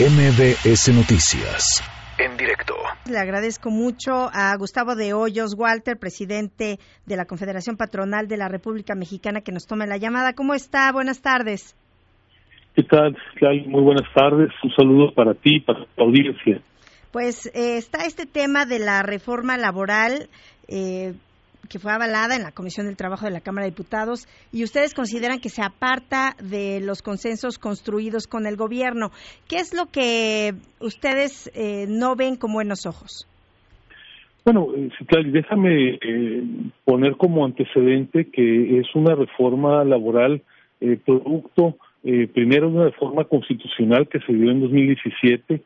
MBS Noticias. En directo. Le agradezco mucho a Gustavo de Hoyos Walter, presidente de la Confederación Patronal de la República Mexicana, que nos tome la llamada. ¿Cómo está? Buenas tardes. ¿Qué tal? Muy buenas tardes. Un saludo para ti y para tu audiencia. Pues eh, está este tema de la reforma laboral. Eh, que fue avalada en la Comisión del Trabajo de la Cámara de Diputados y ustedes consideran que se aparta de los consensos construidos con el gobierno. ¿Qué es lo que ustedes eh, no ven con buenos ojos? Bueno, eh, déjame eh, poner como antecedente que es una reforma laboral producto, primero de una reforma constitucional que se dio en 2017,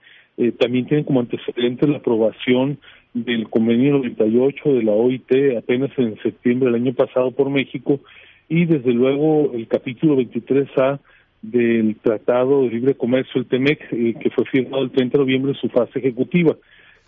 también tiene como antecedente la aprobación del convenio 98 de la OIT apenas en septiembre del año pasado por México y desde luego el capítulo 23A del Tratado de Libre Comercio, el TEMEC, eh, que fue firmado el 30 de noviembre en su fase ejecutiva.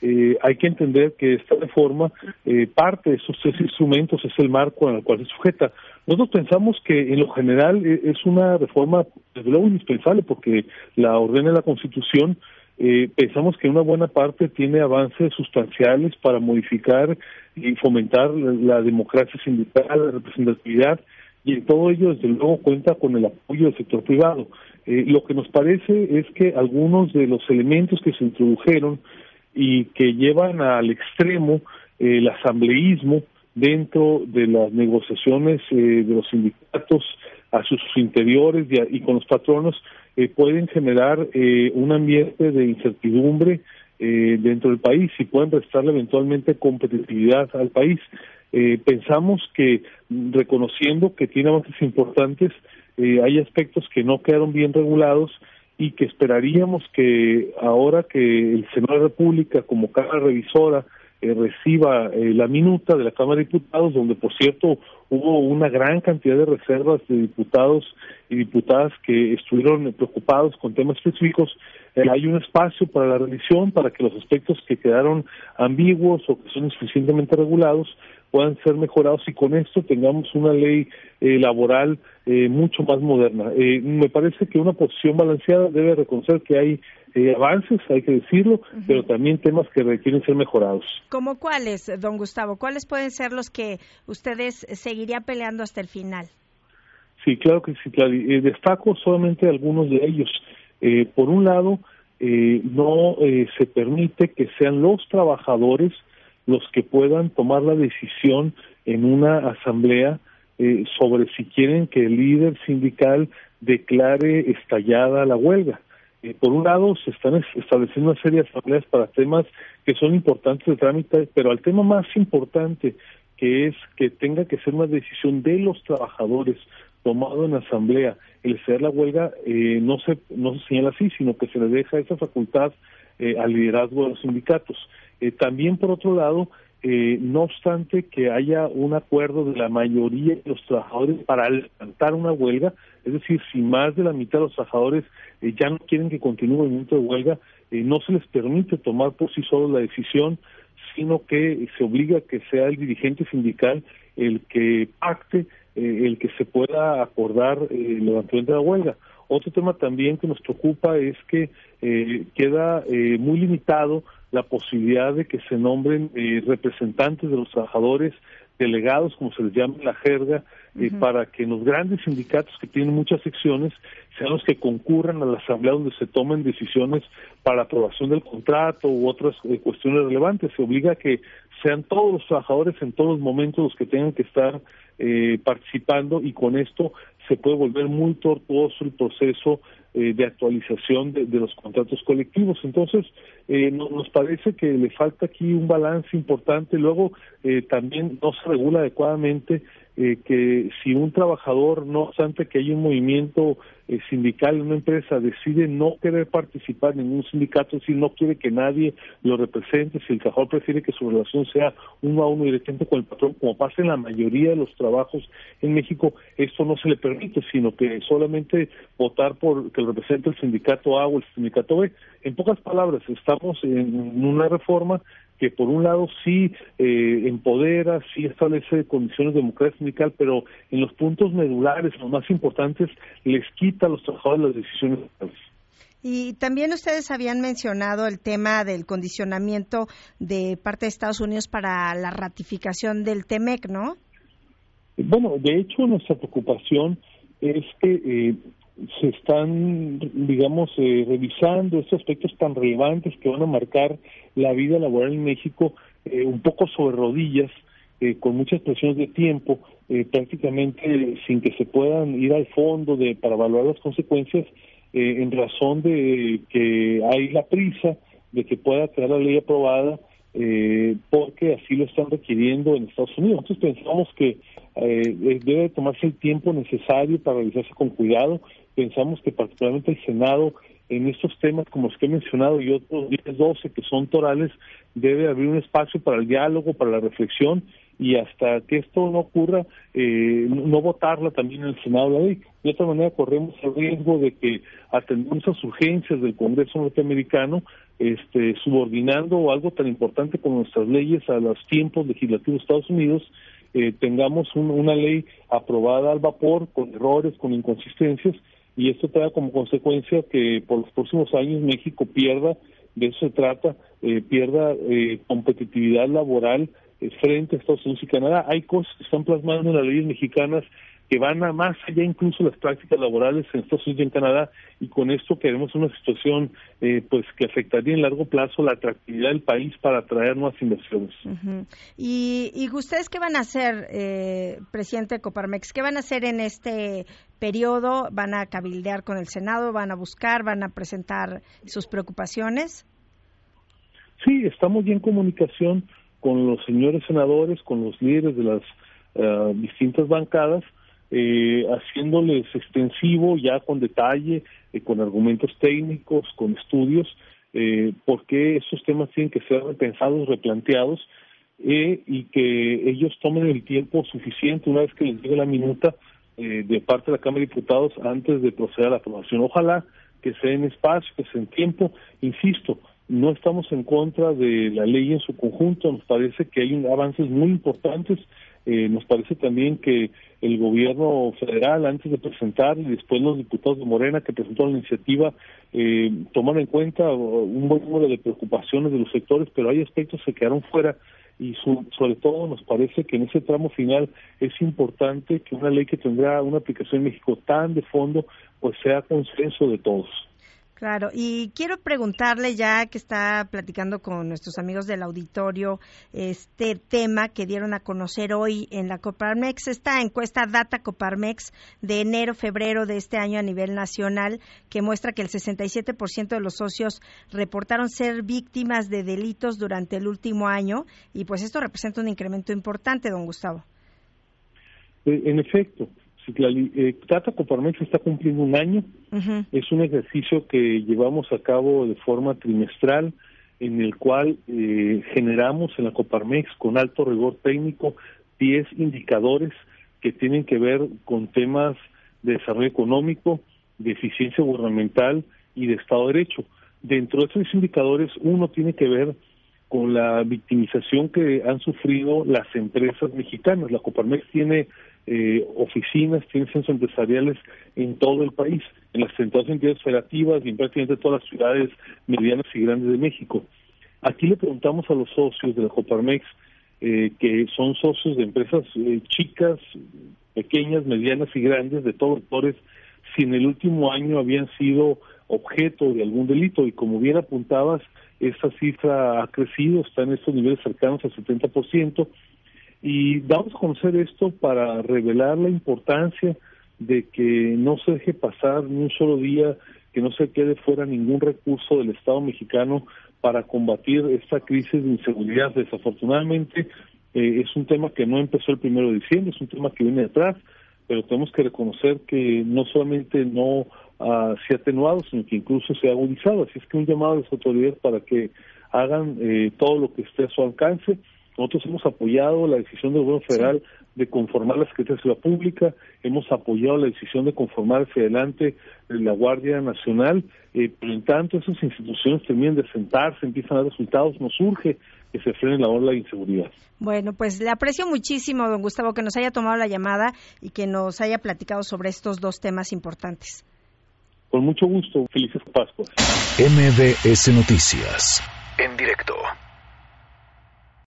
Eh, hay que entender que esta reforma, eh, parte de esos tres instrumentos es el marco en el cual se sujeta. Nosotros pensamos que en lo general es una reforma, desde luego, indispensable porque la ordena la Constitución, eh, pensamos que una buena parte tiene avances sustanciales para modificar y fomentar la, democracia sindical, la representatividad, y en todo ello, desde luego, cuenta con el apoyo del sector privado. Eh, lo que nos parece es que algunos de los elementos que se introdujeron y que llevan al extremo eh, el asambleísmo dentro de las negociaciones de los sindicatos a sus interiores y con los patronos, eh, pueden generar eh, un ambiente de incertidumbre eh, dentro del país y pueden restarle eventualmente competitividad al país. pensamos que reconociendo que tiene avances importantes, hay aspectos que no quedaron bien regulados y que esperaríamos que ahora que el Senado de la República como Cámara Revisora eh, reciba eh, la minuta de la Cámara de Diputados, donde por cierto hubo una gran cantidad de reservas de diputados y diputadas que estuvieron preocupados con temas específicos. Eh, hay un espacio para la revisión, para que los aspectos que quedaron ambiguos o que son insuficientemente regulados puedan ser mejorados y con esto tengamos una ley laboral mucho más moderna. me parece que una posición balanceada debe reconocer que hay eh, avances, hay que decirlo, pero también temas que requieren ser mejorados. ¿Cómo cuáles, don Gustavo? ¿Cuáles pueden ser los que ustedes seguirían peleando hasta el final? Sí, claro que sí, claro. Eh, destaco solamente algunos de ellos. Eh, por un lado, no se permite que sean los trabajadores los que puedan tomar la decisión en una asamblea sobre si quieren que el líder sindical declare estallada la huelga. Eh, por un lado, se están estableciendo una serie de asambleas para temas que son importantes de trámite, pero al tema más importante, que es que tenga que ser una decisión de los trabajadores tomado en asamblea, el ceder la huelga eh, no se no se señala así, sino que se le deja esa facultad eh, al liderazgo de los sindicatos. también, por otro lado, eh, no obstante que haya un acuerdo de la mayoría de los trabajadores para levantar una huelga, es decir, si más de la mitad de los trabajadores eh, ya no quieren que continúe el movimiento de huelga, eh, no se les permite tomar por sí solos la decisión, sino que se obliga a que sea el dirigente sindical el que pacte, el que se pueda acordar el levantamiento de la huelga. Otro tema también que nos preocupa es que queda muy limitado la posibilidad de que se nombren eh, representantes de los trabajadores, delegados, como se les llama en la jerga, eh, para que los grandes sindicatos que tienen muchas secciones sean los que concurran a la asamblea donde se tomen decisiones para aprobación del contrato u otras eh, cuestiones relevantes. Se obliga a que sean todos los trabajadores en todos los momentos los que tengan que estar participando y con esto se puede volver muy tortuoso el proceso eh, de actualización de, los contratos colectivos. Entonces, eh, nos parece que le falta aquí un balance importante. Luego, eh, también no se regula adecuadamente eh, que si un trabajador, no obstante que hay un movimiento eh, sindical en una empresa, decide no querer participar en ningún sindicato, si no quiere que nadie lo represente, si el trabajador prefiere que su relación sea uno a uno directamente con el patrón, como pasa en la mayoría de los trabajos en México, esto no se le permite, sino que solamente votar por que lo represente el sindicato A o el sindicato B. En pocas palabras, estamos en una reforma que por un lado sí eh, empodera, sí establece condiciones de democracia sindical, pero en los puntos medulares, los más importantes, les quita a los trabajadores las decisiones. Y también ustedes habían mencionado el tema del condicionamiento de parte de Estados Unidos para la ratificación del TEMEC, ¿no? Bueno, de hecho, nuestra preocupación es que eh, se están, digamos, eh, revisando estos aspectos tan relevantes que van a marcar la vida laboral en México eh, un poco sobre rodillas, con muchas presiones de tiempo, prácticamente sin que se puedan ir al fondo de para evaluar las consecuencias, en razón de que hay la prisa de que pueda quedar la ley aprobada eh, porque así lo están requiriendo en Estados Unidos. Entonces pensamos que eh, debe tomarse el tiempo necesario para realizarse con cuidado. Pensamos que particularmente el Senado en estos temas como los que he mencionado y otros 10, 12 que son torales, debe abrir un espacio para el diálogo, para la reflexión y hasta que esto no ocurra, eh, no votarla también en el Senado la ley. De otra manera, corremos el riesgo de que atendamos esas urgencias del Congreso norteamericano, este, subordinando algo tan importante como nuestras leyes a los tiempos legislativos de Estados Unidos, eh, tengamos una ley aprobada al vapor, con errores, con inconsistencias, y esto trae como consecuencia que por los próximos años México pierda, de eso se trata, eh, pierda eh, competitividad laboral frente a Estados Unidos y Canadá. Hay cosas que están plasmando en las leyes mexicanas que van a más allá incluso las prácticas laborales en Estados Unidos y en Canadá y con esto queremos una situación eh, pues que afectaría en largo plazo la atractividad del país para atraer nuevas inversiones. y, ¿Y ustedes qué van a hacer, eh, presidente Coparmex? ¿Qué van a hacer en este periodo? ¿Van a cabildear con el Senado? ¿Van a buscar? ¿Van a presentar sus preocupaciones? Sí, estamos ya en comunicación con los señores senadores, con los líderes de las eh, distintas bancadas eh, haciéndoles extensivo ya con detalle, eh, con argumentos técnicos, con estudios, eh, por qué esos temas tienen que ser repensados, replanteados eh, y que ellos tomen el tiempo suficiente una vez que les llegue la minuta de parte de la Cámara de Diputados antes de proceder a la aprobación. Ojalá que sea en espacio, que sea en tiempo. Insisto, no estamos en contra de la ley en su conjunto, nos parece que hay avances muy importantes eh, nos parece también que el gobierno federal, antes de presentar, y después los diputados de Morena que presentaron la iniciativa, eh, toman en cuenta un buen número de preocupaciones de los sectores, pero hay aspectos que quedaron fuera y sobre todo nos parece que en ese tramo final es importante que una ley que tendrá una aplicación en México tan de fondo, pues sea consenso de todos. Claro, y quiero preguntarle ya que está platicando con nuestros amigos del auditorio este tema que dieron a conocer hoy en la Coparmex, esta encuesta Data Coparmex de enero-febrero de este año a nivel nacional, que muestra que el 67% de los socios reportaron ser víctimas de delitos durante el último año y pues esto representa un incremento importante, don Gustavo. Eh, en efecto, eh, Tata Coparmex está cumpliendo un año. Es un ejercicio que llevamos a cabo de forma trimestral, en el cual eh, generamos en la Coparmex con alto rigor técnico 10 indicadores que tienen que ver con temas de desarrollo económico, de eficiencia gubernamental y de Estado de Derecho. Dentro de esos indicadores, uno tiene que ver con la victimización que han sufrido las empresas mexicanas. La Coparmex tiene eh, oficinas, tiene centros empresariales en todo el país, en las centrales entidades federativas y en prácticamente todas las ciudades medianas y grandes de México. Aquí le preguntamos a los socios de la Coparmex, eh, que son socios de empresas eh, chicas, pequeñas, medianas y grandes de todos los sectores, si en el último año habían sido objeto de algún delito y como bien apuntabas, esa cifra ha crecido, está en estos niveles cercanos al 70%, y vamos a conocer esto para revelar la importancia de que no se deje pasar ni un solo día, que no se quede fuera ningún recurso del Estado mexicano para combatir esta crisis de inseguridad. Desafortunadamente, eh, es un tema que no empezó el primero de diciembre, es un tema que viene atrás, pero tenemos que reconocer que no solamente no uh, se ha atenuado, sino que incluso se ha agudizado. Así es que un llamado a las autoridades para que hagan eh, todo lo que esté a su alcance nosotros hemos apoyado la decisión del gobierno federal de conformar la Secretaría de Seguridad Pública, hemos apoyado la decisión de conformar hacia adelante la Guardia Nacional, eh, pero en tanto esas instituciones terminan de sentarse, empiezan a dar resultados, nos urge que se frene la ola de inseguridad. Bueno, pues le aprecio muchísimo, don Gustavo, que nos haya tomado la llamada y que nos haya platicado sobre estos dos temas importantes. Con mucho gusto, felices Pascuas. MBS Noticias, en directo.